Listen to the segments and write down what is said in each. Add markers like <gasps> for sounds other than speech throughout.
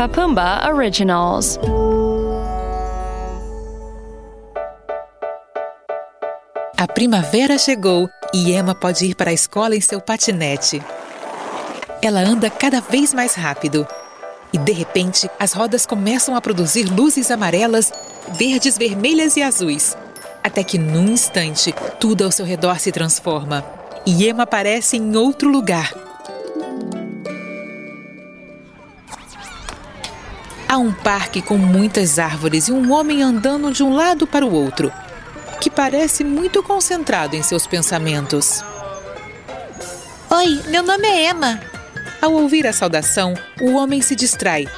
Papumba Originals. A primavera chegou e Emma pode ir para a escola em seu patinete. Ela anda cada vez mais rápido. E de repente, as rodas começam a produzir luzes amarelas, verdes, vermelhas e azuis. Até que, num instante, tudo ao seu redor se transforma. E Emma aparece em outro lugar. Há um parque com muitas árvores e um homem andando de um lado para o outro, que parece muito concentrado em seus pensamentos. Oi, meu nome é Emma. Ao ouvir a saudação, o homem se distrai,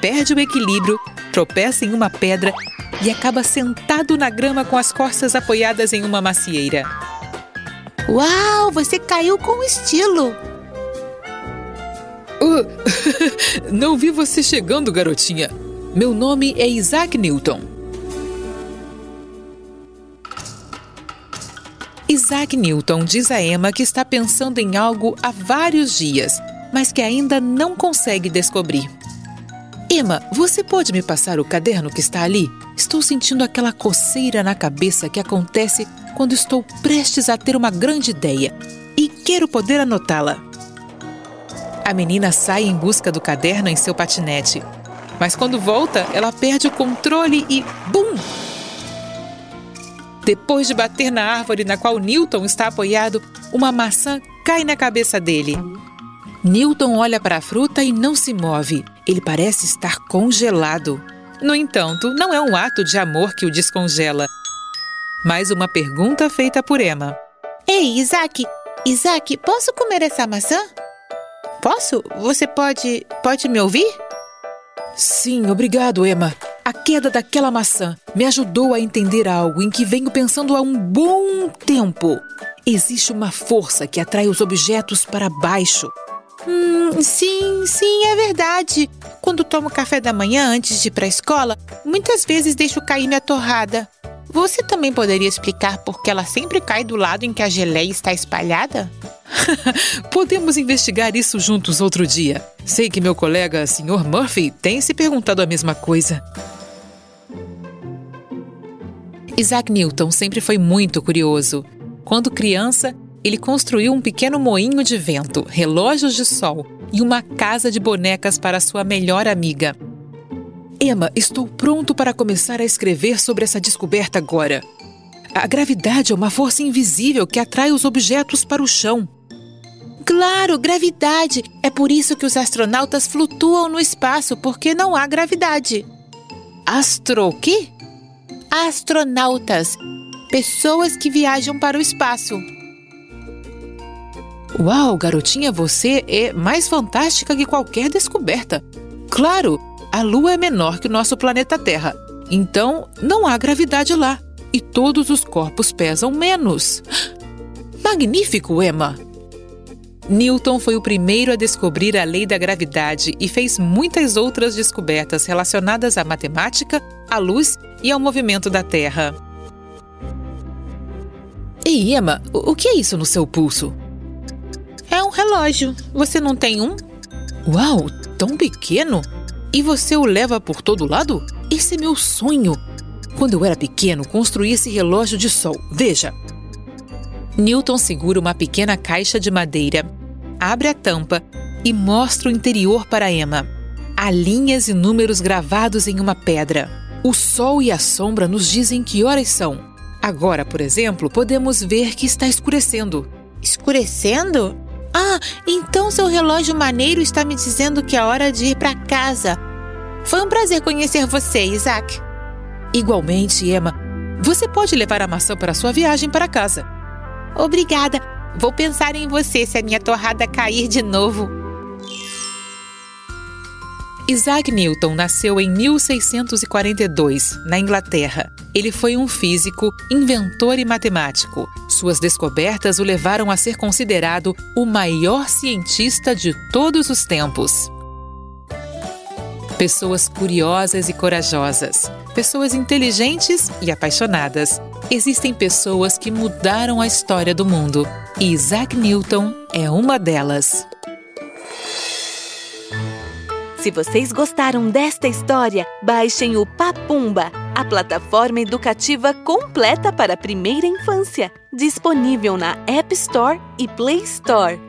perde o equilíbrio, tropeça em uma pedra e acaba sentado na grama com as costas apoiadas em uma macieira. Uau, você caiu com estilo! <laughs> Não vi você chegando, garotinha. Meu nome é Isaac Newton. Isaac Newton diz a Emma que está pensando em algo há vários dias, mas que ainda não consegue descobrir. Emma, você pode me passar o caderno que está ali? Estou sentindo aquela coceira na cabeça que acontece quando estou prestes a ter uma grande ideia e quero poder anotá-la. A menina sai em busca do caderno em seu patinete, mas quando volta, ela perde o controle e bum! Depois de bater na árvore na qual Newton está apoiado, uma maçã cai na cabeça dele. Newton olha para a fruta e não se move. Ele parece estar congelado. No entanto, não é um ato de amor que o descongela. Mais uma pergunta feita por Emma. Ei, Isaac! Isaac, posso comer essa maçã? Posso? Você pode. pode me ouvir? Sim, obrigado, Emma. A queda daquela maçã me ajudou a entender algo em que venho pensando há um bom tempo. Existe uma força que atrai os objetos para baixo. Hum, sim, sim, é verdade. Quando tomo café da manhã antes de ir para a escola, muitas vezes deixo cair minha torrada. Você também poderia explicar por que ela sempre cai do lado em que a geleia está espalhada? <laughs> Podemos investigar isso juntos outro dia. Sei que meu colega, Sr. Murphy, tem se perguntado a mesma coisa. Isaac Newton sempre foi muito curioso. Quando criança, ele construiu um pequeno moinho de vento, relógios de sol e uma casa de bonecas para sua melhor amiga. Emma, estou pronto para começar a escrever sobre essa descoberta agora. A gravidade é uma força invisível que atrai os objetos para o chão. Claro, gravidade! É por isso que os astronautas flutuam no espaço, porque não há gravidade. Astro quê? Astronautas. Pessoas que viajam para o espaço. Uau, garotinha, você é mais fantástica que qualquer descoberta. Claro, a Lua é menor que o nosso planeta Terra, então não há gravidade lá e todos os corpos pesam menos. <gasps> Magnífico, Emma! Newton foi o primeiro a descobrir a lei da gravidade e fez muitas outras descobertas relacionadas à matemática, à luz e ao movimento da Terra. Ei, Emma, o que é isso no seu pulso? É um relógio. Você não tem um? Uau, tão pequeno! E você o leva por todo lado? Esse é meu sonho! Quando eu era pequeno, construí esse relógio de sol. Veja! Newton segura uma pequena caixa de madeira, abre a tampa e mostra o interior para Emma. Há linhas e números gravados em uma pedra. O sol e a sombra nos dizem que horas são. Agora, por exemplo, podemos ver que está escurecendo. Escurecendo? Ah, então seu relógio maneiro está me dizendo que é hora de ir para casa. Foi um prazer conhecer você, Isaac. Igualmente, Emma. Você pode levar a maçã para sua viagem para casa. Obrigada. Vou pensar em você se a minha torrada cair de novo. Isaac Newton nasceu em 1642, na Inglaterra. Ele foi um físico, inventor e matemático. Suas descobertas o levaram a ser considerado o maior cientista de todos os tempos. Pessoas curiosas e corajosas, pessoas inteligentes e apaixonadas. Existem pessoas que mudaram a história do mundo e Isaac Newton é uma delas. Se vocês gostaram desta história, baixem o Papumba, a plataforma educativa completa para a primeira infância, disponível na App Store e Play Store.